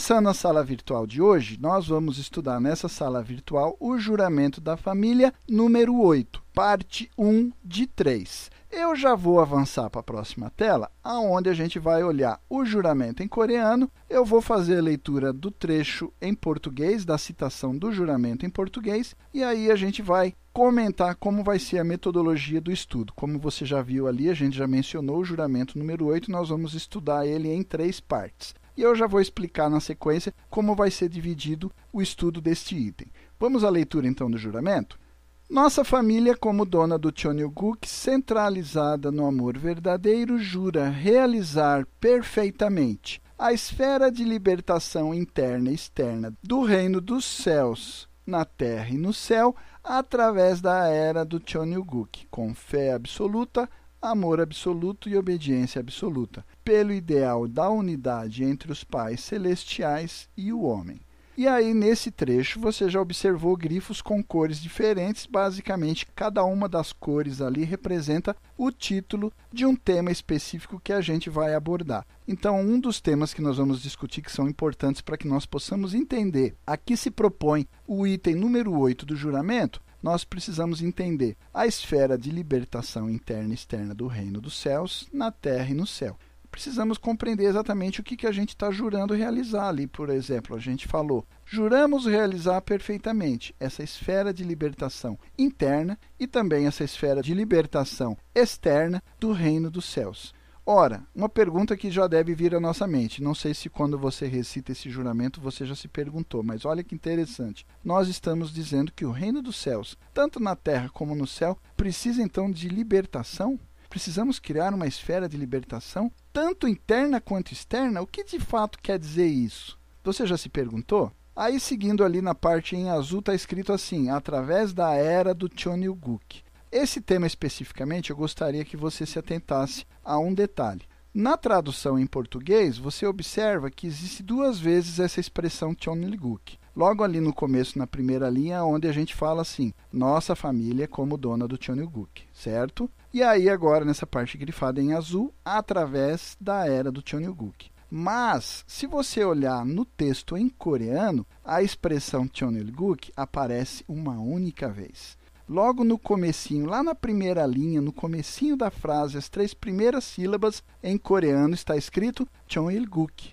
Começando a sala virtual de hoje, nós vamos estudar nessa sala virtual o juramento da família número 8, parte 1 de 3. Eu já vou avançar para a próxima tela, aonde a gente vai olhar o juramento em coreano. Eu vou fazer a leitura do trecho em português, da citação do juramento em português, e aí a gente vai comentar como vai ser a metodologia do estudo. Como você já viu ali, a gente já mencionou o juramento número 8, nós vamos estudar ele em três partes e eu já vou explicar na sequência como vai ser dividido o estudo deste item. Vamos à leitura então do juramento? Nossa família, como dona do Cheonilguk, centralizada no amor verdadeiro, jura realizar perfeitamente a esfera de libertação interna e externa do reino dos céus, na terra e no céu, através da era do Cheonilguk, com fé absoluta, amor absoluto e obediência absoluta, pelo ideal da unidade entre os pais celestiais e o homem. E aí, nesse trecho, você já observou grifos com cores diferentes. Basicamente, cada uma das cores ali representa o título de um tema específico que a gente vai abordar. Então, um dos temas que nós vamos discutir que são importantes para que nós possamos entender a que se propõe o item número 8 do juramento nós precisamos entender a esfera de libertação interna e externa do reino dos céus, na terra e no céu. Precisamos compreender exatamente o que, que a gente está jurando realizar ali. Por exemplo, a gente falou, juramos realizar perfeitamente essa esfera de libertação interna e também essa esfera de libertação externa do reino dos céus. Ora, uma pergunta que já deve vir à nossa mente. Não sei se quando você recita esse juramento você já se perguntou, mas olha que interessante. Nós estamos dizendo que o reino dos céus, tanto na terra como no céu, precisa então de libertação? Precisamos criar uma esfera de libertação, tanto interna quanto externa? O que de fato quer dizer isso? Você já se perguntou? Aí, seguindo ali na parte em azul, está escrito assim: através da era do Cheonilguk. Esse tema especificamente, eu gostaria que você se atentasse a um detalhe. Na tradução em português, você observa que existe duas vezes essa expressão Chonilguk. Logo ali no começo, na primeira linha, onde a gente fala assim, nossa família como dona do Chonilguk, certo? E aí agora, nessa parte grifada em azul, através da era do Chonilguk. Mas, se você olhar no texto em coreano, a expressão Chonilguk aparece uma única vez logo no comecinho, lá na primeira linha, no comecinho da frase, as três primeiras sílabas em coreano está escrito Chonilguk.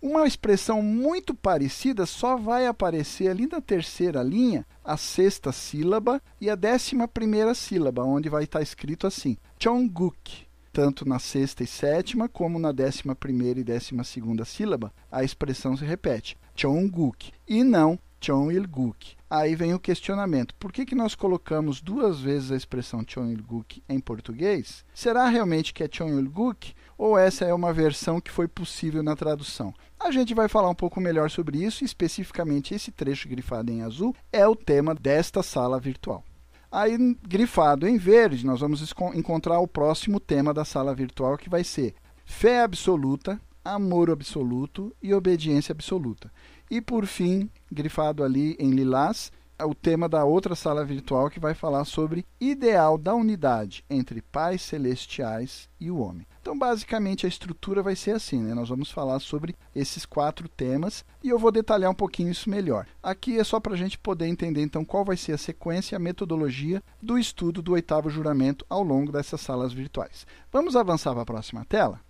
Uma expressão muito parecida só vai aparecer ali na terceira linha, a sexta sílaba e a décima primeira sílaba, onde vai estar escrito assim, Chongguk. Tanto na sexta e sétima, como na décima primeira e décima segunda sílaba, a expressão se repete, Chongguk, e não Chonilguk. Aí vem o questionamento: por que, que nós colocamos duas vezes a expressão Chonilguk em português? Será realmente que é Chonilguk ou essa é uma versão que foi possível na tradução? A gente vai falar um pouco melhor sobre isso, especificamente esse trecho grifado em azul é o tema desta sala virtual. Aí, grifado em verde, nós vamos encontrar o próximo tema da sala virtual, que vai ser fé absoluta, amor absoluto e obediência absoluta. E por fim, grifado ali em lilás, é o tema da outra sala virtual que vai falar sobre ideal da unidade entre pais celestiais e o homem. Então, basicamente, a estrutura vai ser assim, né? Nós vamos falar sobre esses quatro temas e eu vou detalhar um pouquinho isso melhor. Aqui é só para a gente poder entender, então, qual vai ser a sequência e a metodologia do estudo do oitavo juramento ao longo dessas salas virtuais. Vamos avançar para a próxima tela?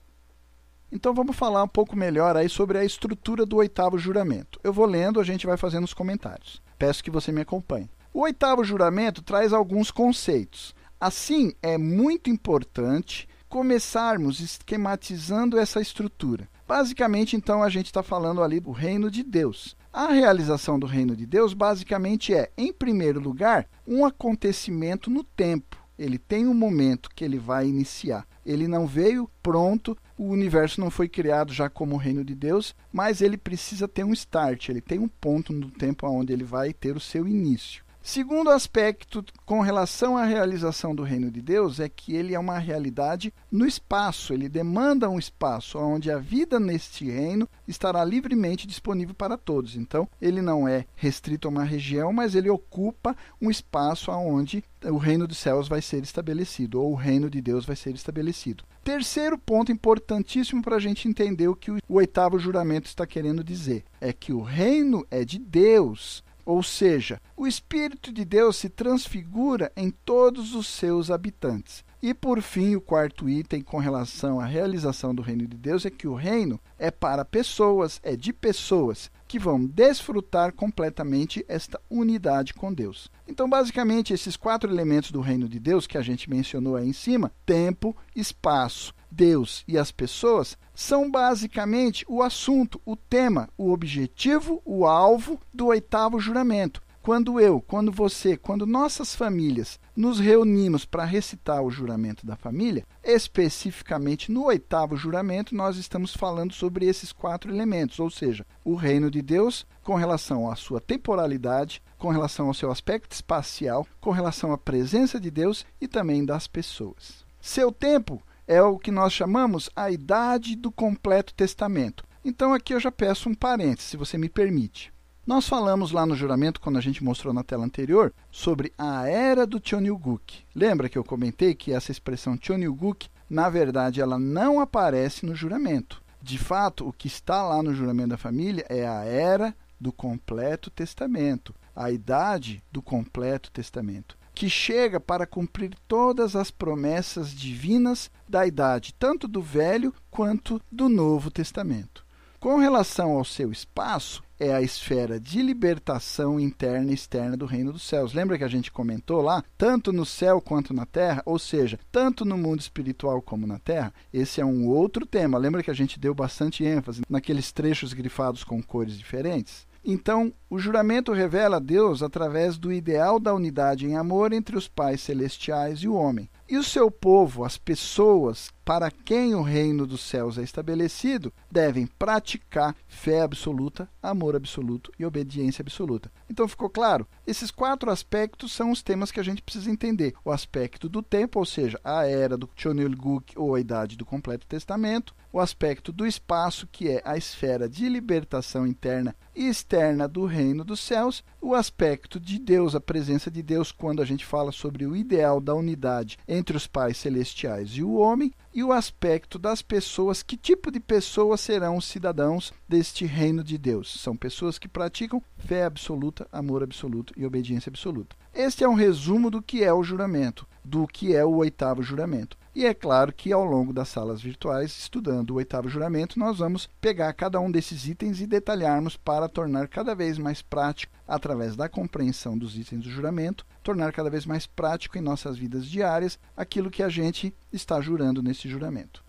Então vamos falar um pouco melhor aí sobre a estrutura do oitavo juramento. Eu vou lendo, a gente vai fazendo os comentários. Peço que você me acompanhe. O oitavo juramento traz alguns conceitos. Assim, é muito importante começarmos esquematizando essa estrutura. Basicamente, então, a gente está falando ali do reino de Deus. A realização do reino de Deus, basicamente, é, em primeiro lugar, um acontecimento no tempo. Ele tem um momento que ele vai iniciar. Ele não veio pronto, o universo não foi criado já como o reino de Deus, mas ele precisa ter um start, ele tem um ponto no tempo onde ele vai ter o seu início. Segundo aspecto com relação à realização do reino de Deus é que ele é uma realidade no espaço, ele demanda um espaço onde a vida neste reino estará livremente disponível para todos. Então, ele não é restrito a uma região, mas ele ocupa um espaço onde o reino dos céus vai ser estabelecido, ou o reino de Deus vai ser estabelecido. Terceiro ponto importantíssimo para a gente entender o que o oitavo juramento está querendo dizer: é que o reino é de Deus. Ou seja, o Espírito de Deus se transfigura em todos os seus habitantes. E por fim, o quarto item com relação à realização do reino de Deus é que o reino é para pessoas, é de pessoas que vão desfrutar completamente esta unidade com Deus. Então, basicamente, esses quatro elementos do reino de Deus que a gente mencionou aí em cima, tempo, espaço, Deus e as pessoas, são basicamente o assunto, o tema, o objetivo, o alvo do oitavo juramento. Quando eu, quando você, quando nossas famílias nos reunimos para recitar o juramento da família, especificamente no oitavo juramento, nós estamos falando sobre esses quatro elementos, ou seja, o reino de Deus com relação à sua temporalidade, com relação ao seu aspecto espacial, com relação à presença de Deus e também das pessoas. Seu tempo é o que nós chamamos a idade do completo testamento. Então aqui eu já peço um parênteses, se você me permite. Nós falamos lá no juramento, quando a gente mostrou na tela anterior, sobre a era do Cheonilguk. Lembra que eu comentei que essa expressão Cheonilguk, na verdade, ela não aparece no juramento. De fato, o que está lá no juramento da família é a era do completo testamento, a idade do completo testamento, que chega para cumprir todas as promessas divinas da idade, tanto do Velho quanto do Novo Testamento. Com relação ao seu espaço, é a esfera de libertação interna e externa do reino dos céus. Lembra que a gente comentou lá? Tanto no céu quanto na terra, ou seja, tanto no mundo espiritual como na terra. Esse é um outro tema. Lembra que a gente deu bastante ênfase naqueles trechos grifados com cores diferentes? Então, o juramento revela Deus através do ideal da unidade em amor entre os pais celestiais e o homem. E o seu povo, as pessoas para quem o reino dos céus é estabelecido, devem praticar fé absoluta, amor absoluto e obediência absoluta. Então ficou claro? Esses quatro aspectos são os temas que a gente precisa entender. O aspecto do tempo, ou seja, a era do Chonilguk ou a idade do completo testamento, o aspecto do espaço, que é a esfera de libertação interna e externa do reino dos céus, o aspecto de Deus, a presença de Deus quando a gente fala sobre o ideal da unidade entre os pais celestiais e o homem, e o aspecto das pessoas, que tipo de pessoas serão os cidadãos deste reino de Deus? São pessoas que praticam fé absoluta, amor absoluto e obediência absoluta. Este é um resumo do que é o juramento, do que é o oitavo juramento. E é claro que ao longo das salas virtuais, estudando o oitavo juramento, nós vamos pegar cada um desses itens e detalharmos para tornar cada vez mais prático, através da compreensão dos itens do juramento, tornar cada vez mais prático em nossas vidas diárias aquilo que a gente está jurando nesse juramento.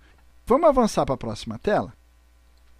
Vamos avançar para a próxima tela?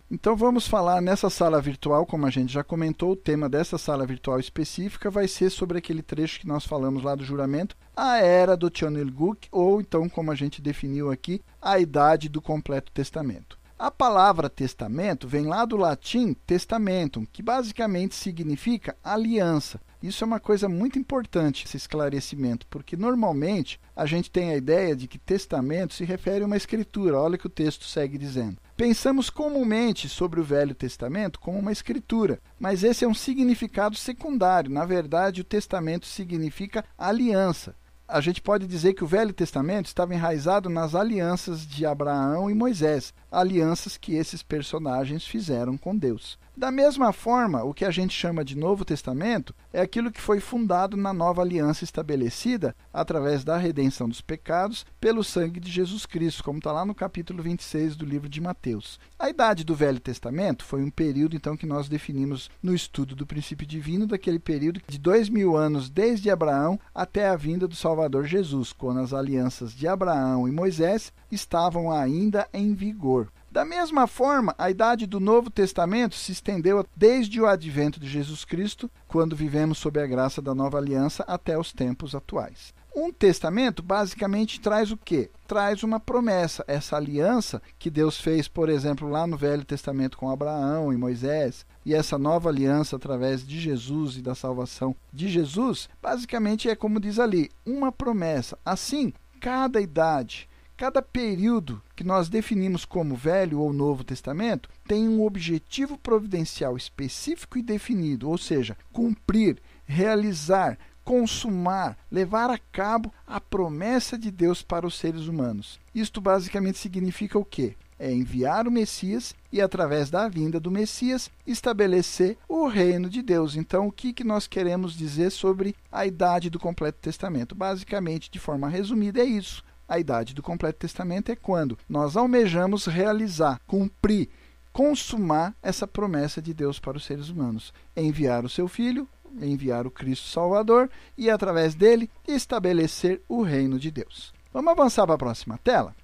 Então vamos falar nessa sala virtual, como a gente já comentou, o tema dessa sala virtual específica vai ser sobre aquele trecho que nós falamos lá do juramento, a era do Tionilguk, ou então, como a gente definiu aqui, a idade do completo testamento. A palavra testamento vem lá do latim testamentum, que basicamente significa aliança. Isso é uma coisa muito importante, esse esclarecimento, porque normalmente a gente tem a ideia de que testamento se refere a uma escritura. Olha o que o texto segue dizendo. Pensamos comumente sobre o Velho Testamento como uma escritura, mas esse é um significado secundário. Na verdade, o testamento significa aliança a gente pode dizer que o Velho Testamento estava enraizado nas alianças de Abraão e Moisés, alianças que esses personagens fizeram com Deus. Da mesma forma, o que a gente chama de Novo Testamento é aquilo que foi fundado na nova aliança estabelecida através da redenção dos pecados pelo sangue de Jesus Cristo, como está lá no capítulo 26 do livro de Mateus. A idade do Velho Testamento foi um período então que nós definimos no estudo do princípio divino, daquele período de dois mil anos desde Abraão até a vinda do Salvador Jesus, quando as alianças de Abraão e Moisés estavam ainda em vigor. Da mesma forma, a idade do Novo Testamento se estendeu desde o advento de Jesus Cristo, quando vivemos sob a graça da nova aliança, até os tempos atuais. Um testamento basicamente traz o quê? Traz uma promessa, essa aliança que Deus fez, por exemplo, lá no Velho Testamento com Abraão e Moisés, e essa nova aliança através de Jesus e da salvação de Jesus, basicamente é como diz ali, uma promessa. Assim, cada idade, cada período que nós definimos como Velho ou Novo Testamento tem um objetivo providencial específico e definido, ou seja, cumprir, realizar, consumar, levar a cabo a promessa de Deus para os seres humanos. Isto basicamente significa o quê? É enviar o Messias e, através da vinda do Messias, estabelecer o reino de Deus. Então, o que, que nós queremos dizer sobre a idade do completo testamento? Basicamente, de forma resumida, é isso. A idade do completo testamento é quando nós almejamos realizar, cumprir, consumar essa promessa de Deus para os seres humanos. Enviar o seu filho, enviar o Cristo Salvador e, através dele, estabelecer o reino de Deus. Vamos avançar para a próxima tela?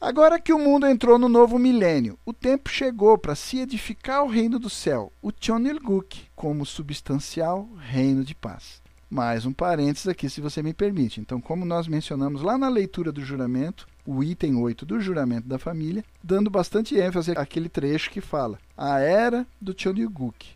Agora que o mundo entrou no novo milênio, o tempo chegou para se edificar o reino do céu, o Chonilguk, como substancial reino de paz. Mais um parênteses aqui, se você me permite. Então, como nós mencionamos lá na leitura do juramento, o item 8 do juramento da família, dando bastante ênfase àquele trecho que fala a era do Chonilguk,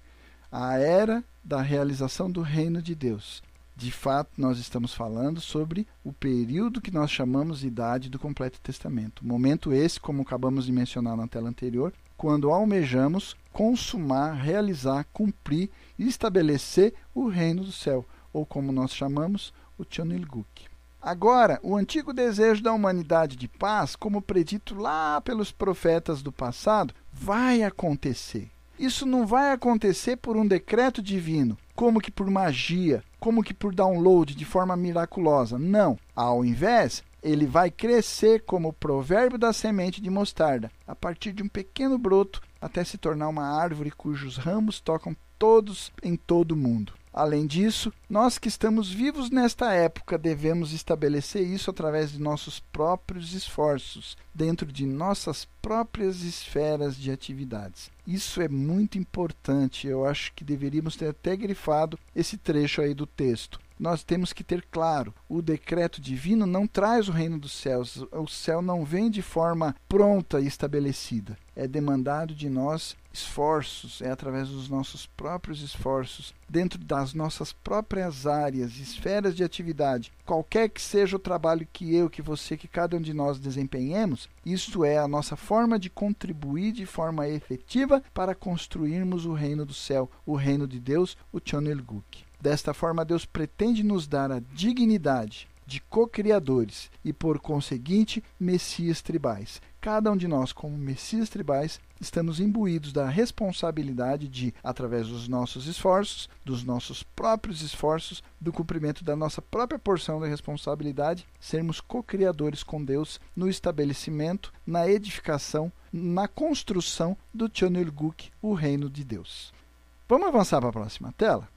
a era da realização do reino de Deus. De fato, nós estamos falando sobre o período que nós chamamos de idade do completo testamento. Momento esse, como acabamos de mencionar na tela anterior, quando almejamos consumar, realizar, cumprir e estabelecer o reino do céu, ou como nós chamamos, o Chonilguk. Agora, o antigo desejo da humanidade de paz, como predito lá pelos profetas do passado, vai acontecer. Isso não vai acontecer por um decreto divino, como que por magia, como que por download de forma miraculosa. Não. Ao invés, ele vai crescer como o provérbio da semente de mostarda, a partir de um pequeno broto até se tornar uma árvore cujos ramos tocam todos em todo o mundo. Além disso, nós que estamos vivos nesta época devemos estabelecer isso através de nossos próprios esforços, dentro de nossas próprias esferas de atividades. Isso é muito importante, eu acho que deveríamos ter até grifado esse trecho aí do texto nós temos que ter claro: o decreto divino não traz o reino dos céus, o céu não vem de forma pronta e estabelecida. É demandado de nós esforços, é através dos nossos próprios esforços, dentro das nossas próprias áreas, esferas de atividade, qualquer que seja o trabalho que eu, que você, que cada um de nós desempenhemos, isto é a nossa forma de contribuir de forma efetiva para construirmos o reino do céu, o reino de Deus, o Chonelguk. Desta forma, Deus pretende nos dar a dignidade de co-criadores e, por conseguinte, messias tribais. Cada um de nós, como messias tribais, estamos imbuídos da responsabilidade de, através dos nossos esforços, dos nossos próprios esforços, do cumprimento da nossa própria porção da responsabilidade, sermos co-criadores com Deus no estabelecimento, na edificação, na construção do Chonilguk, o reino de Deus. Vamos avançar para a próxima tela?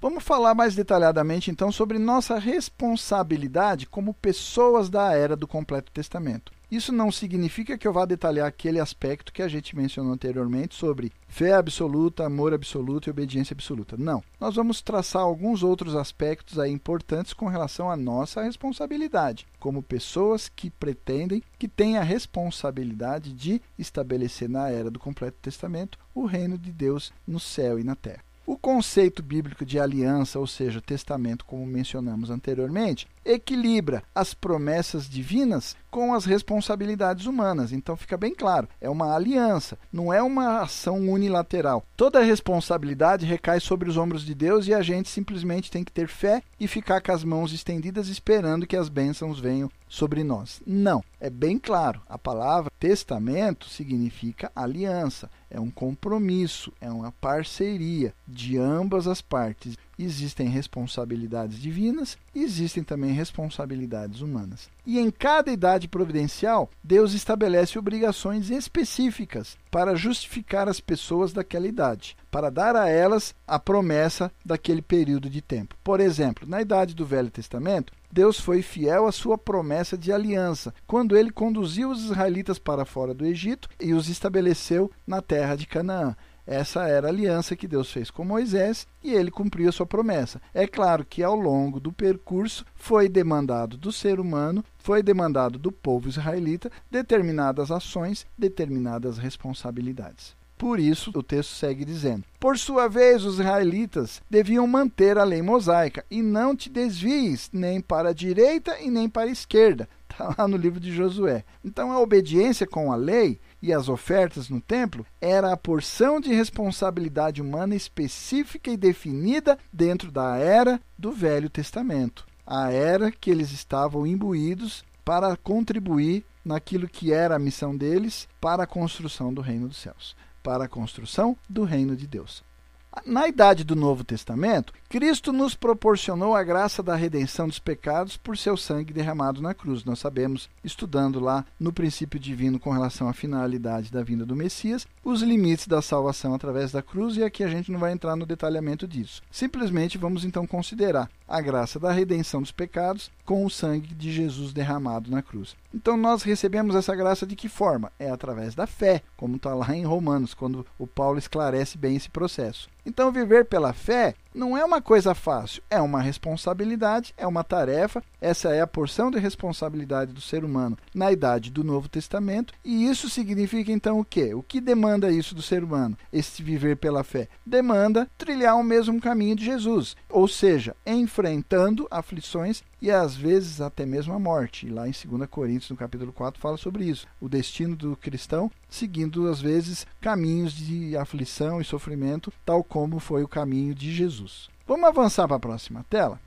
Vamos falar mais detalhadamente então sobre nossa responsabilidade como pessoas da era do Completo Testamento. Isso não significa que eu vá detalhar aquele aspecto que a gente mencionou anteriormente sobre fé absoluta, amor absoluto e obediência absoluta. Não. Nós vamos traçar alguns outros aspectos aí importantes com relação à nossa responsabilidade, como pessoas que pretendem, que têm a responsabilidade de estabelecer na era do completo testamento o reino de Deus no céu e na terra. O conceito bíblico de aliança, ou seja, testamento, como mencionamos anteriormente, equilibra as promessas divinas com as responsabilidades humanas. Então fica bem claro, é uma aliança, não é uma ação unilateral. Toda a responsabilidade recai sobre os ombros de Deus e a gente simplesmente tem que ter fé e ficar com as mãos estendidas esperando que as bênçãos venham sobre nós. Não, é bem claro. A palavra testamento significa aliança, é um compromisso, é uma parceria de ambas as partes. Existem responsabilidades divinas e existem também responsabilidades humanas. E em cada idade providencial, Deus estabelece obrigações específicas para justificar as pessoas daquela idade, para dar a elas a promessa daquele período de tempo. Por exemplo, na idade do Velho Testamento, Deus foi fiel à sua promessa de aliança, quando ele conduziu os israelitas para fora do Egito e os estabeleceu na terra de Canaã. Essa era a aliança que Deus fez com Moisés e ele cumpriu a sua promessa. É claro que ao longo do percurso foi demandado do ser humano, foi demandado do povo israelita determinadas ações, determinadas responsabilidades. Por isso, o texto segue dizendo: Por sua vez, os israelitas deviam manter a lei mosaica, e não te desvies nem para a direita e nem para a esquerda. Está lá no livro de Josué. Então, a obediência com a lei e as ofertas no templo era a porção de responsabilidade humana específica e definida dentro da era do Velho Testamento. A era que eles estavam imbuídos para contribuir naquilo que era a missão deles para a construção do reino dos céus para a construção do reino de Deus. Na idade do Novo Testamento, Cristo nos proporcionou a graça da redenção dos pecados por seu sangue derramado na cruz. Nós sabemos, estudando lá no princípio divino com relação à finalidade da vinda do Messias, os limites da salvação através da cruz, e aqui a gente não vai entrar no detalhamento disso. Simplesmente vamos então considerar a graça da redenção dos pecados com o sangue de Jesus derramado na cruz. Então nós recebemos essa graça de que forma? É através da fé, como está lá em Romanos, quando o Paulo esclarece bem esse processo. Então viver pela fé não é uma coisa fácil, é uma responsabilidade, é uma tarefa. Essa é a porção de responsabilidade do ser humano na idade do Novo Testamento. E isso significa então o quê? O que demanda isso do ser humano? Esse viver pela fé demanda trilhar o mesmo caminho de Jesus, ou seja, enfrentando aflições e às vezes até mesmo a morte. E lá em 2 Coríntios, no capítulo 4, fala sobre isso. O destino do cristão seguindo às vezes caminhos de aflição e sofrimento, tal como foi o caminho de Jesus. Vamos avançar para a próxima tela?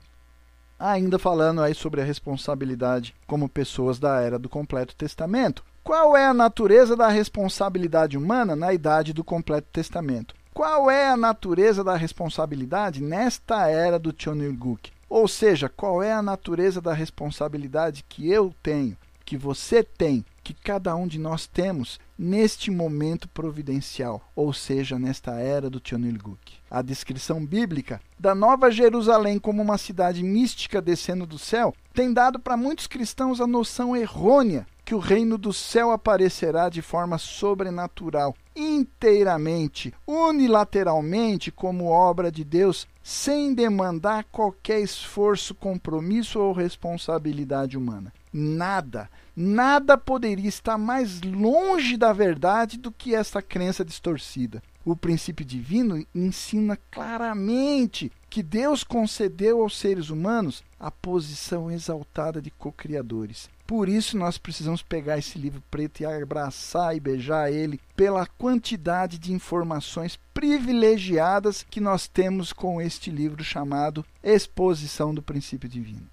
Ainda falando aí sobre a responsabilidade como pessoas da era do completo testamento. Qual é a natureza da responsabilidade humana na idade do completo testamento? Qual é a natureza da responsabilidade nesta era do Chonilguk? Ou seja, qual é a natureza da responsabilidade que eu tenho, que você tem, que cada um de nós temos neste momento providencial, ou seja, nesta era do Tionilguk. A descrição bíblica da Nova Jerusalém como uma cidade mística descendo do céu tem dado para muitos cristãos a noção errônea que o reino do céu aparecerá de forma sobrenatural, inteiramente, unilateralmente, como obra de Deus, sem demandar qualquer esforço, compromisso ou responsabilidade humana. Nada, nada poderia estar mais longe da verdade do que esta crença distorcida. O princípio divino ensina claramente que Deus concedeu aos seres humanos a posição exaltada de co-criadores. Por isso nós precisamos pegar esse livro preto e abraçar e beijar ele pela quantidade de informações privilegiadas que nós temos com este livro chamado Exposição do Princípio Divino.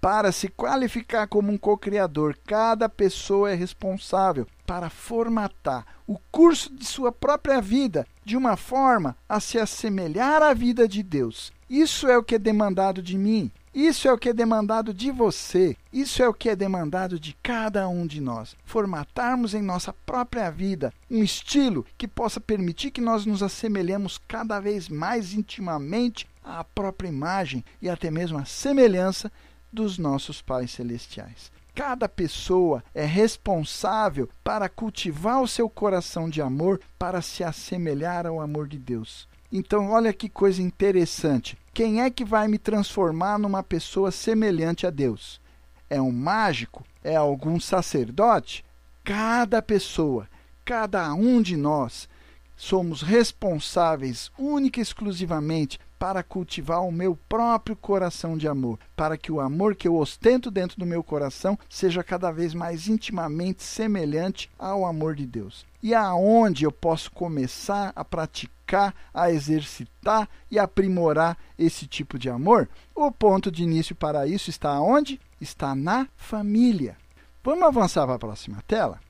Para se qualificar como um co-criador, cada pessoa é responsável para formatar o curso de sua própria vida de uma forma a se assemelhar à vida de Deus. Isso é o que é demandado de mim. Isso é o que é demandado de você, isso é o que é demandado de cada um de nós. Formatarmos em nossa própria vida um estilo que possa permitir que nós nos assemelhemos cada vez mais intimamente à própria imagem e até mesmo à semelhança dos nossos pais celestiais. Cada pessoa é responsável para cultivar o seu coração de amor para se assemelhar ao amor de Deus. Então, olha que coisa interessante. Quem é que vai me transformar numa pessoa semelhante a Deus? É um mágico? É algum sacerdote? Cada pessoa, cada um de nós, somos responsáveis única e exclusivamente para cultivar o meu próprio coração de amor, para que o amor que eu ostento dentro do meu coração seja cada vez mais intimamente semelhante ao amor de Deus. E aonde eu posso começar a praticar, a exercitar e aprimorar esse tipo de amor? O ponto de início para isso está onde? Está na família. Vamos avançar para a próxima tela?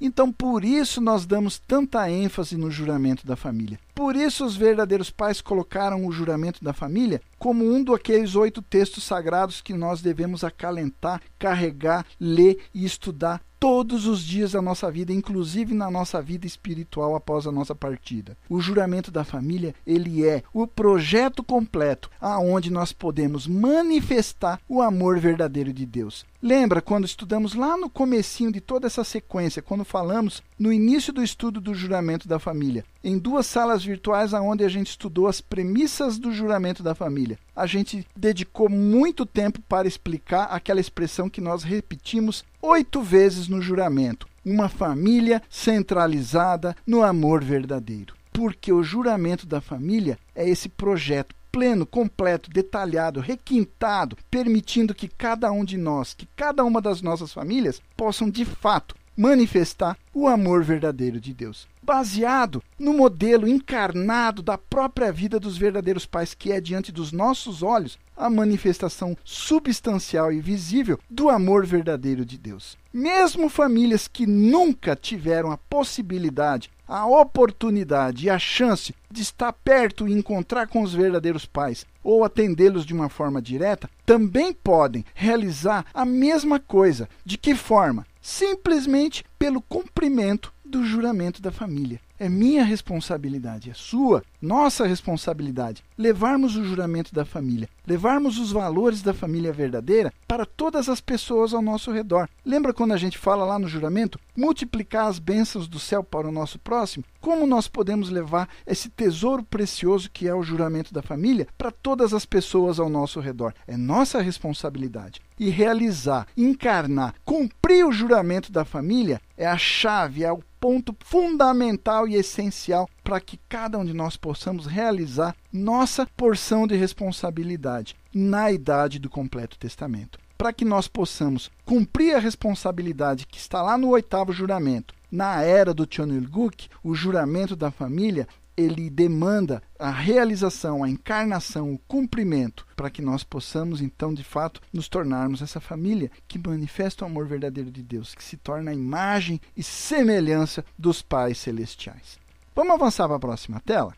Então, por isso nós damos tanta ênfase no juramento da família. Por isso os verdadeiros pais colocaram o juramento da família como um daqueles oito textos sagrados que nós devemos acalentar, carregar, ler e estudar todos os dias da nossa vida, inclusive na nossa vida espiritual após a nossa partida. O juramento da família, ele é o projeto completo aonde nós podemos manifestar o amor verdadeiro de Deus. Lembra quando estudamos lá no comecinho de toda essa sequência, quando falamos no início do estudo do juramento da família, em duas salas virtuais onde a gente estudou as premissas do juramento da família. A gente dedicou muito tempo para explicar aquela expressão que nós repetimos oito vezes no juramento: uma família centralizada no amor verdadeiro. Porque o juramento da família é esse projeto pleno, completo, detalhado, requintado, permitindo que cada um de nós, que cada uma das nossas famílias possam de fato manifestar o amor verdadeiro de Deus, baseado no modelo encarnado da própria vida dos verdadeiros pais, que é diante dos nossos olhos a manifestação substancial e visível do amor verdadeiro de Deus. Mesmo famílias que nunca tiveram a possibilidade, a oportunidade e a chance de estar perto e encontrar com os verdadeiros pais ou atendê-los de uma forma direta, também podem realizar a mesma coisa. De que forma? simplesmente pelo cumprimento do juramento da família. É minha responsabilidade, é sua, nossa responsabilidade, levarmos o juramento da família, levarmos os valores da família verdadeira para todas as pessoas ao nosso redor. Lembra quando a gente fala lá no juramento? Multiplicar as bênçãos do céu para o nosso próximo? Como nós podemos levar esse tesouro precioso que é o juramento da família para todas as pessoas ao nosso redor? É nossa responsabilidade. E realizar, encarnar, cumprir o juramento da família é a chave, é o ponto fundamental e essencial para que cada um de nós possamos realizar nossa porção de responsabilidade na idade do completo testamento. Para que nós possamos cumprir a responsabilidade que está lá no oitavo juramento, na era do Chonilguk, o juramento da família, ele demanda a realização, a encarnação, o cumprimento, para que nós possamos, então, de fato, nos tornarmos essa família que manifesta o amor verdadeiro de Deus, que se torna a imagem e semelhança dos pais celestiais. Vamos avançar para a próxima tela?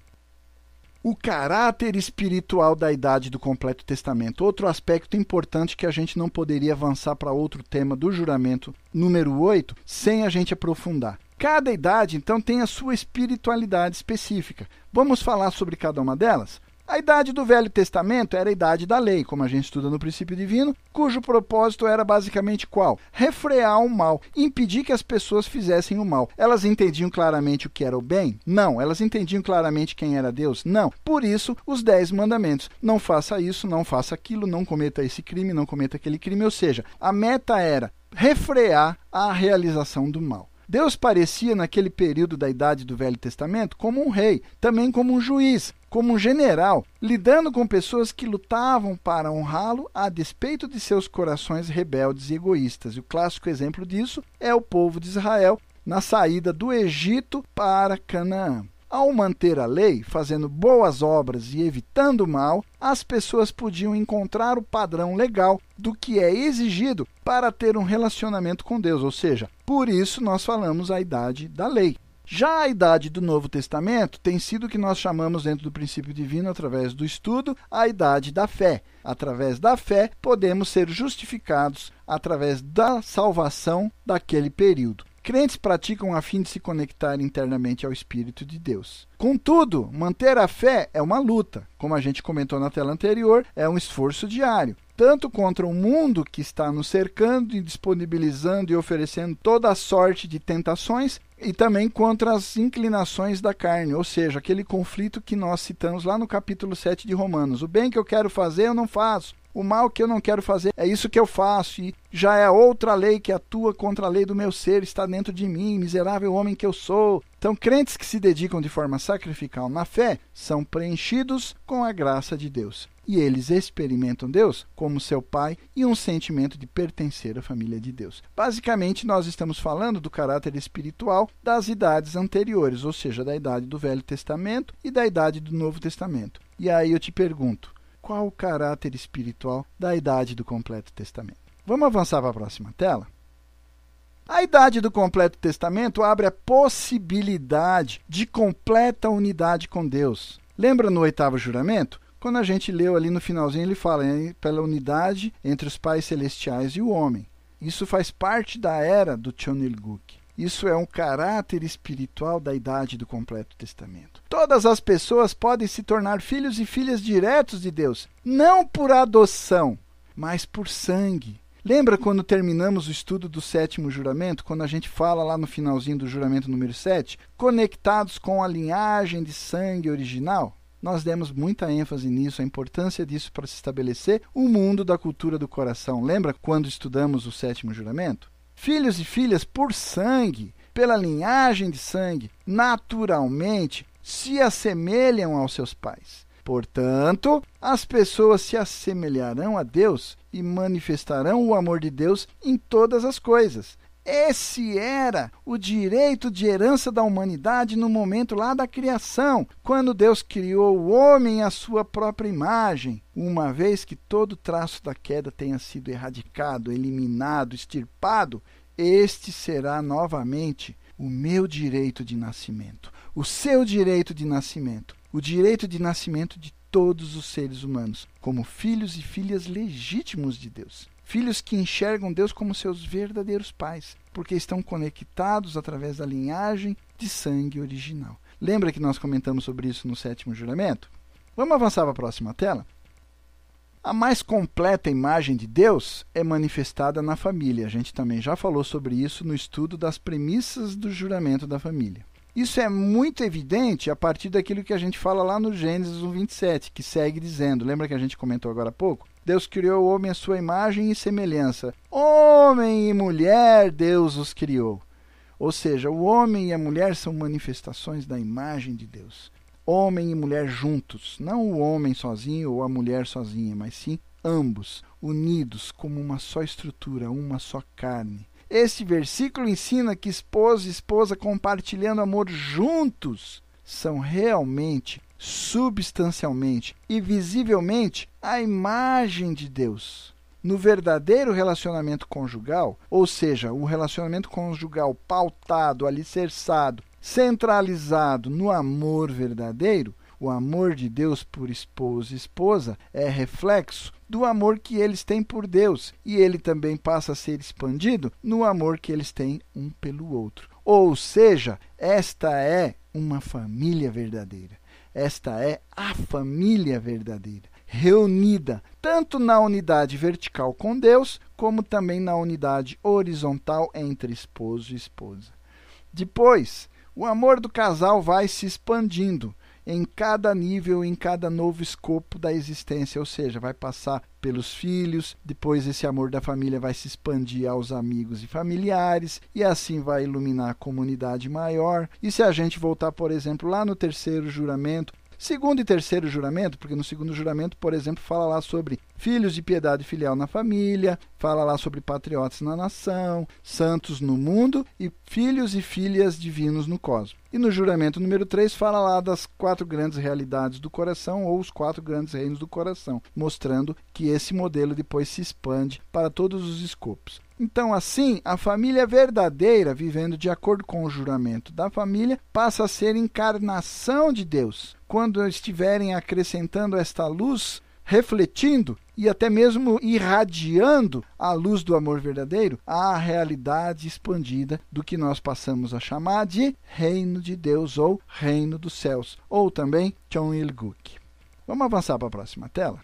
O caráter espiritual da idade do completo testamento. Outro aspecto importante que a gente não poderia avançar para outro tema do juramento número 8 sem a gente aprofundar. Cada idade, então, tem a sua espiritualidade específica. Vamos falar sobre cada uma delas? A idade do Velho Testamento era a idade da lei, como a gente estuda no princípio divino, cujo propósito era basicamente qual? Refrear o mal, impedir que as pessoas fizessem o mal. Elas entendiam claramente o que era o bem? Não. Elas entendiam claramente quem era Deus? Não. Por isso, os dez mandamentos. Não faça isso, não faça aquilo, não cometa esse crime, não cometa aquele crime. Ou seja, a meta era refrear a realização do mal. Deus parecia, naquele período da Idade do Velho Testamento, como um rei, também como um juiz, como um general, lidando com pessoas que lutavam para honrá-lo a despeito de seus corações rebeldes e egoístas. E o clássico exemplo disso é o povo de Israel na saída do Egito para Canaã. Ao manter a lei, fazendo boas obras e evitando o mal, as pessoas podiam encontrar o padrão legal do que é exigido para ter um relacionamento com Deus, ou seja, por isso nós falamos a idade da lei. Já a idade do Novo Testamento tem sido o que nós chamamos, dentro do princípio divino, através do estudo, a idade da fé. Através da fé, podemos ser justificados através da salvação daquele período crentes praticam a fim de se conectar internamente ao Espírito de Deus. Contudo, manter a fé é uma luta. Como a gente comentou na tela anterior, é um esforço diário. Tanto contra o mundo que está nos cercando e disponibilizando e oferecendo toda a sorte de tentações, e também contra as inclinações da carne, ou seja, aquele conflito que nós citamos lá no capítulo 7 de Romanos. O bem que eu quero fazer, eu não faço. O mal que eu não quero fazer é isso que eu faço, e já é outra lei que atua contra a lei do meu ser, está dentro de mim, miserável homem que eu sou. Então, crentes que se dedicam de forma sacrificial na fé são preenchidos com a graça de Deus. E eles experimentam Deus como seu Pai e um sentimento de pertencer à família de Deus. Basicamente, nós estamos falando do caráter espiritual das idades anteriores, ou seja, da idade do Velho Testamento e da idade do Novo Testamento. E aí eu te pergunto: qual o caráter espiritual da idade do completo testamento. Vamos avançar para a próxima tela? A idade do completo testamento abre a possibilidade de completa unidade com Deus. Lembra no oitavo juramento? Quando a gente leu ali no finalzinho, ele fala pela unidade entre os pais celestiais e o homem. Isso faz parte da era do Chonilguk. Isso é um caráter espiritual da idade do completo testamento. Todas as pessoas podem se tornar filhos e filhas diretos de Deus, não por adoção, mas por sangue, Lembra quando terminamos o estudo do sétimo juramento, quando a gente fala lá no finalzinho do juramento número 7, conectados com a linhagem de sangue original? Nós demos muita ênfase nisso, a importância disso para se estabelecer o mundo da cultura do coração. Lembra quando estudamos o sétimo juramento? Filhos e filhas por sangue, pela linhagem de sangue, naturalmente se assemelham aos seus pais. Portanto, as pessoas se assemelharão a Deus e manifestarão o amor de Deus em todas as coisas. Esse era o direito de herança da humanidade no momento lá da criação, quando Deus criou o homem à sua própria imagem, uma vez que todo traço da queda tenha sido erradicado, eliminado, extirpado, este será novamente o meu direito de nascimento, o seu direito de nascimento, o direito de nascimento de todos os seres humanos, como filhos e filhas legítimos de Deus. Filhos que enxergam Deus como seus verdadeiros pais, porque estão conectados através da linhagem de sangue original. Lembra que nós comentamos sobre isso no sétimo juramento? Vamos avançar para a próxima tela? A mais completa imagem de Deus é manifestada na família. A gente também já falou sobre isso no estudo das premissas do juramento da família. Isso é muito evidente a partir daquilo que a gente fala lá no Gênesis 1, 27, que segue dizendo: lembra que a gente comentou agora há pouco? Deus criou o homem à sua imagem e semelhança. Homem e mulher, Deus os criou. Ou seja, o homem e a mulher são manifestações da imagem de Deus. Homem e mulher juntos, não o homem sozinho ou a mulher sozinha, mas sim ambos, unidos como uma só estrutura, uma só carne. Este versículo ensina que esposo e esposa compartilhando amor juntos são realmente, substancialmente e visivelmente a imagem de Deus. No verdadeiro relacionamento conjugal, ou seja, o relacionamento conjugal pautado, alicerçado, centralizado no amor verdadeiro, o amor de Deus por esposo e esposa é reflexo do amor que eles têm por Deus, e ele também passa a ser expandido no amor que eles têm um pelo outro. Ou seja, esta é uma família verdadeira. Esta é a família verdadeira, reunida tanto na unidade vertical com Deus, como também na unidade horizontal entre esposo e esposa. Depois, o amor do casal vai se expandindo em cada nível, em cada novo escopo da existência, ou seja, vai passar pelos filhos, depois esse amor da família vai se expandir aos amigos e familiares, e assim vai iluminar a comunidade maior. E se a gente voltar, por exemplo, lá no terceiro juramento, Segundo e terceiro juramento, porque no segundo juramento, por exemplo, fala lá sobre filhos de piedade filial na família, fala lá sobre patriotas na nação, santos no mundo e filhos e filhas divinos no cosmos. E no juramento número 3 fala lá das quatro grandes realidades do coração ou os quatro grandes reinos do coração, mostrando que esse modelo depois se expande para todos os escopos. Então, assim, a família verdadeira, vivendo de acordo com o juramento da família, passa a ser encarnação de Deus. Quando estiverem acrescentando esta luz, refletindo e até mesmo irradiando a luz do amor verdadeiro, a realidade expandida do que nós passamos a chamar de reino de Deus ou reino dos céus, ou também Chonilguk. Vamos avançar para a próxima tela?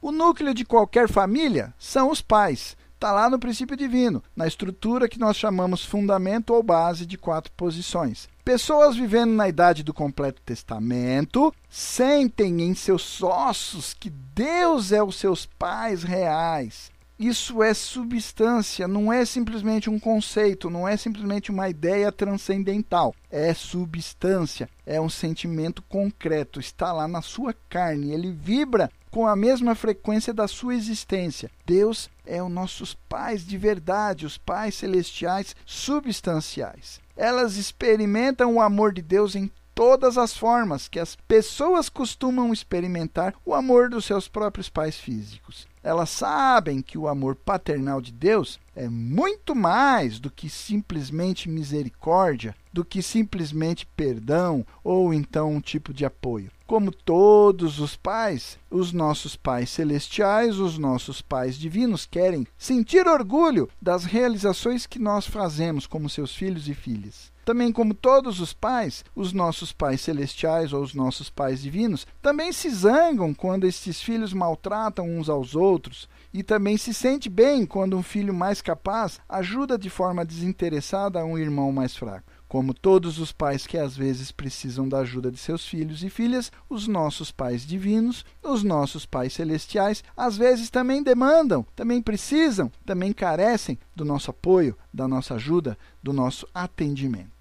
O núcleo de qualquer família são os pais está lá no princípio divino, na estrutura que nós chamamos fundamento ou base de quatro posições. Pessoas vivendo na idade do completo testamento sentem em seus ossos que Deus é os seus pais reais. Isso é substância, não é simplesmente um conceito, não é simplesmente uma ideia transcendental. É substância, é um sentimento concreto, está lá na sua carne, ele vibra com a mesma frequência da sua existência. Deus é os nossos pais de verdade, os pais celestiais substanciais. Elas experimentam o amor de Deus em todas as formas que as pessoas costumam experimentar o amor dos seus próprios pais físicos. Elas sabem que o amor paternal de Deus é muito mais do que simplesmente misericórdia, do que simplesmente perdão ou então um tipo de apoio. Como todos os pais, os nossos pais celestiais, os nossos pais divinos querem sentir orgulho das realizações que nós fazemos como seus filhos e filhas. Também, como todos os pais, os nossos pais celestiais ou os nossos pais divinos também se zangam quando estes filhos maltratam uns aos outros e também se sente bem quando um filho mais capaz ajuda de forma desinteressada um irmão mais fraco. Como todos os pais que às vezes precisam da ajuda de seus filhos e filhas, os nossos pais divinos, os nossos pais celestiais, às vezes também demandam, também precisam, também carecem do nosso apoio, da nossa ajuda, do nosso atendimento.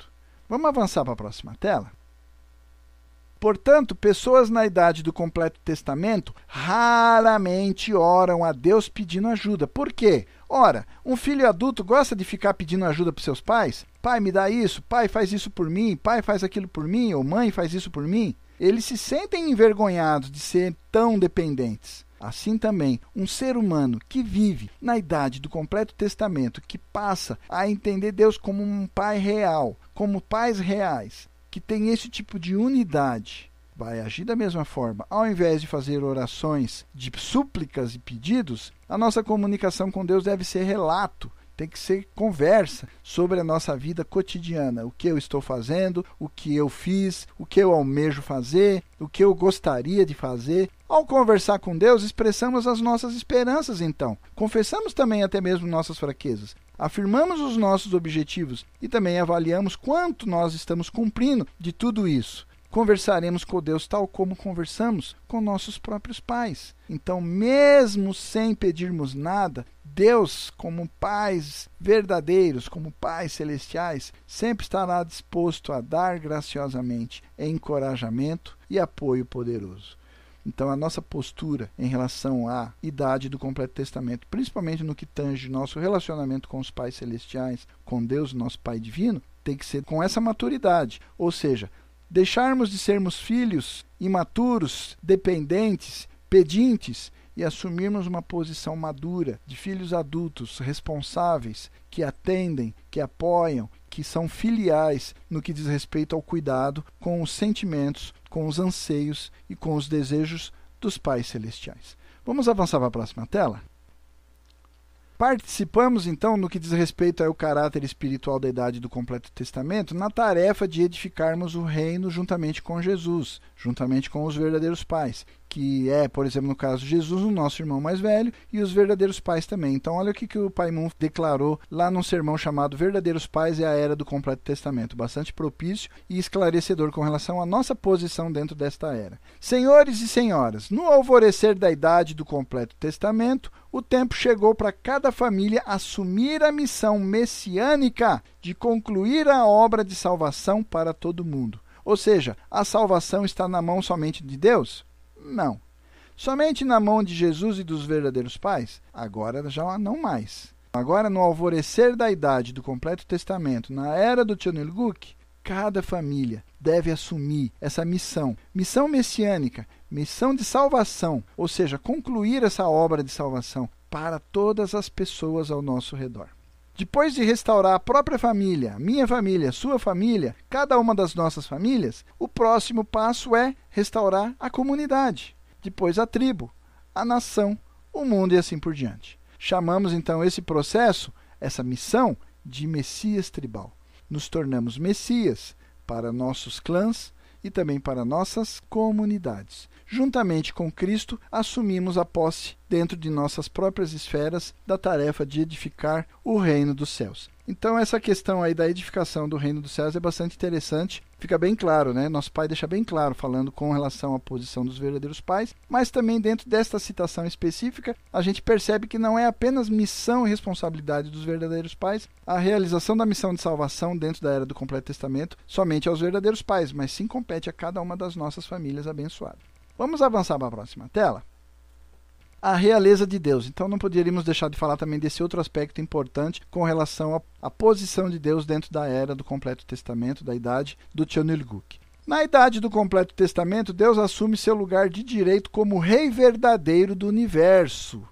Vamos avançar para a próxima tela? Portanto, pessoas na idade do completo testamento raramente oram a Deus pedindo ajuda. Por quê? Ora, um filho adulto gosta de ficar pedindo ajuda para seus pais? Pai, me dá isso, pai, faz isso por mim, pai, faz aquilo por mim, ou mãe, faz isso por mim. Eles se sentem envergonhados de ser tão dependentes. Assim também, um ser humano que vive na idade do completo testamento, que passa a entender Deus como um pai real, como pais reais, que tem esse tipo de unidade vai agir da mesma forma. Ao invés de fazer orações de súplicas e pedidos, a nossa comunicação com Deus deve ser relato, tem que ser conversa sobre a nossa vida cotidiana. O que eu estou fazendo, o que eu fiz, o que eu almejo fazer, o que eu gostaria de fazer. Ao conversar com Deus, expressamos as nossas esperanças, então. Confessamos também até mesmo nossas fraquezas afirmamos os nossos objetivos e também avaliamos quanto nós estamos cumprindo de tudo isso. Conversaremos com Deus tal como conversamos com nossos próprios pais. Então, mesmo sem pedirmos nada, Deus, como pais verdadeiros, como pais celestiais, sempre estará disposto a dar graciosamente encorajamento e apoio poderoso. Então, a nossa postura em relação à idade do completo testamento, principalmente no que tange nosso relacionamento com os pais celestiais, com Deus, nosso Pai divino, tem que ser com essa maturidade, ou seja, deixarmos de sermos filhos imaturos, dependentes, pedintes e assumirmos uma posição madura de filhos adultos responsáveis que atendem, que apoiam, que são filiais no que diz respeito ao cuidado com os sentimentos, com os anseios e com os desejos dos pais celestiais. Vamos avançar para a próxima tela? Participamos, então, no que diz respeito ao caráter espiritual da idade do completo testamento, na tarefa de edificarmos o reino juntamente com Jesus, juntamente com os verdadeiros pais, que é, por exemplo, no caso de Jesus, o nosso irmão mais velho, e os verdadeiros pais também. Então, olha o que, que o Pai declarou lá num sermão chamado Verdadeiros Pais e a Era do Completo Testamento, bastante propício e esclarecedor com relação à nossa posição dentro desta era. Senhores e senhoras, no alvorecer da idade do Completo Testamento, o tempo chegou para cada família assumir a missão messiânica de concluir a obra de salvação para todo mundo. Ou seja, a salvação está na mão somente de Deus? Não. Somente na mão de Jesus e dos verdadeiros pais? Agora já não mais. Agora, no alvorecer da idade do completo testamento, na era do Tionilguk, cada família deve assumir essa missão, missão messiânica, missão de salvação, ou seja, concluir essa obra de salvação para todas as pessoas ao nosso redor. Depois de restaurar a própria família, minha família, sua família, cada uma das nossas famílias, o próximo passo é restaurar a comunidade, depois a tribo, a nação, o mundo e assim por diante. Chamamos então esse processo, essa missão, de Messias tribal. Nos tornamos Messias para nossos clãs e também para nossas comunidades. Juntamente com Cristo, assumimos a posse dentro de nossas próprias esferas da tarefa de edificar o reino dos céus. Então essa questão aí da edificação do reino dos céus é bastante interessante. Fica bem claro, né? Nosso pai deixa bem claro falando com relação à posição dos verdadeiros pais, mas também dentro desta citação específica, a gente percebe que não é apenas missão e responsabilidade dos verdadeiros pais a realização da missão de salvação dentro da era do completo testamento somente aos verdadeiros pais, mas sim compete a cada uma das nossas famílias abençoadas. Vamos avançar para a próxima tela? A realeza de Deus. Então não poderíamos deixar de falar também desse outro aspecto importante com relação à posição de Deus dentro da era do completo testamento, da idade do Tionilguk. Na idade do completo testamento, Deus assume seu lugar de direito como rei verdadeiro do universo.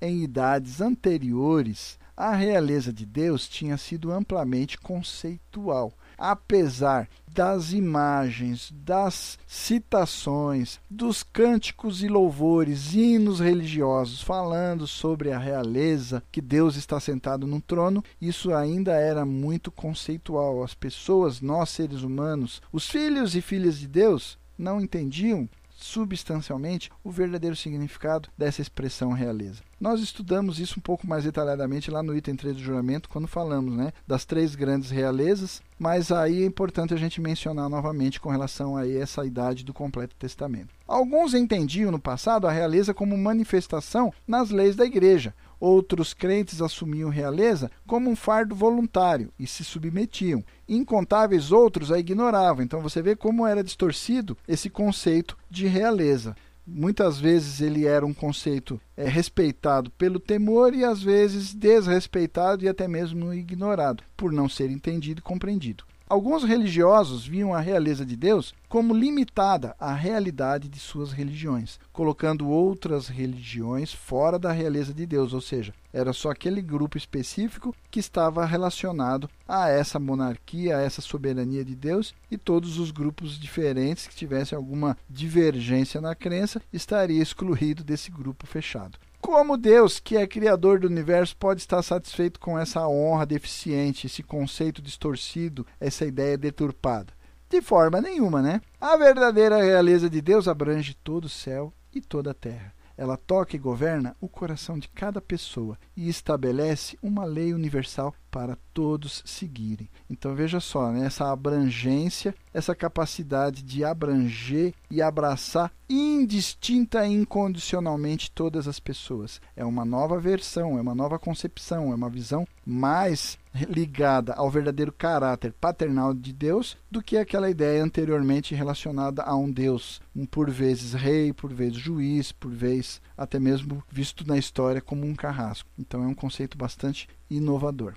Em idades anteriores, a realeza de Deus tinha sido amplamente conceitual apesar das imagens, das citações, dos cânticos e louvores, hinos religiosos falando sobre a realeza, que Deus está sentado no trono, isso ainda era muito conceitual. As pessoas, nós seres humanos, os filhos e filhas de Deus, não entendiam substancialmente o verdadeiro significado dessa expressão realeza. Nós estudamos isso um pouco mais detalhadamente lá no item 3 do juramento, quando falamos né, das três grandes realezas, mas aí é importante a gente mencionar novamente com relação a essa idade do completo testamento. Alguns entendiam no passado a realeza como manifestação nas leis da igreja. Outros crentes assumiam realeza como um fardo voluntário e se submetiam. Incontáveis outros a ignoravam. Então você vê como era distorcido esse conceito de realeza muitas vezes ele era um conceito é, respeitado pelo temor e às vezes desrespeitado e até mesmo ignorado, por não ser entendido e compreendido. Alguns religiosos viam a realeza de Deus como limitada à realidade de suas religiões, colocando outras religiões fora da realeza de Deus, ou seja, era só aquele grupo específico que estava relacionado a essa monarquia, a essa soberania de Deus, e todos os grupos diferentes que tivessem alguma divergência na crença estaria excluído desse grupo fechado. Como Deus, que é criador do universo, pode estar satisfeito com essa honra deficiente, esse conceito distorcido, essa ideia deturpada? De forma nenhuma, né? A verdadeira realeza de Deus abrange todo o céu e toda a terra. Ela toca e governa o coração de cada pessoa e estabelece uma lei universal para todos seguirem. Então veja só, né, essa abrangência, essa capacidade de abranger e abraçar indistinta e incondicionalmente todas as pessoas. É uma nova versão, é uma nova concepção, é uma visão mais ligada ao verdadeiro caráter paternal de Deus do que aquela ideia anteriormente relacionada a um Deus, um por vezes rei, por vezes juiz, por vezes até mesmo visto na história como um carrasco. Então é um conceito bastante inovador.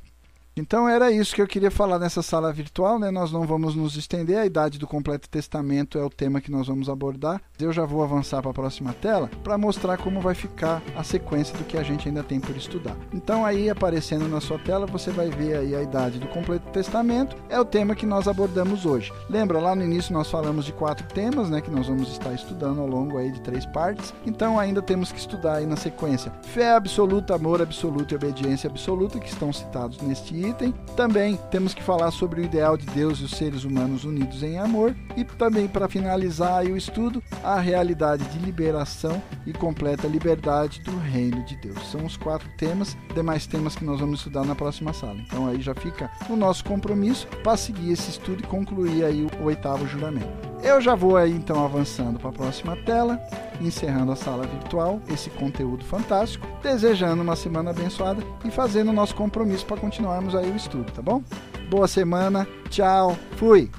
Então era isso que eu queria falar nessa sala virtual, né? Nós não vamos nos estender, a idade do completo testamento é o tema que nós vamos abordar. Eu já vou avançar para a próxima tela para mostrar como vai ficar a sequência do que a gente ainda tem por estudar. Então aí aparecendo na sua tela, você vai ver aí a idade do completo testamento, é o tema que nós abordamos hoje. Lembra lá no início nós falamos de quatro temas, né, que nós vamos estar estudando ao longo aí de três partes. Então ainda temos que estudar aí na sequência fé absoluta, amor absoluto e obediência absoluta que estão citados neste item. Também temos que falar sobre o ideal de Deus e os seres humanos unidos em amor. E também, para finalizar o estudo, a realidade de liberação e completa liberdade do reino de Deus. São os quatro temas, demais temas que nós vamos estudar na próxima sala. Então aí já fica o nosso compromisso para seguir esse estudo e concluir aí o oitavo juramento. Eu já vou aí então avançando para a próxima tela, encerrando a sala virtual, esse conteúdo fantástico, desejando uma semana abençoada e fazendo o nosso compromisso para continuarmos aí o estudo, tá bom? Boa semana, tchau, fui!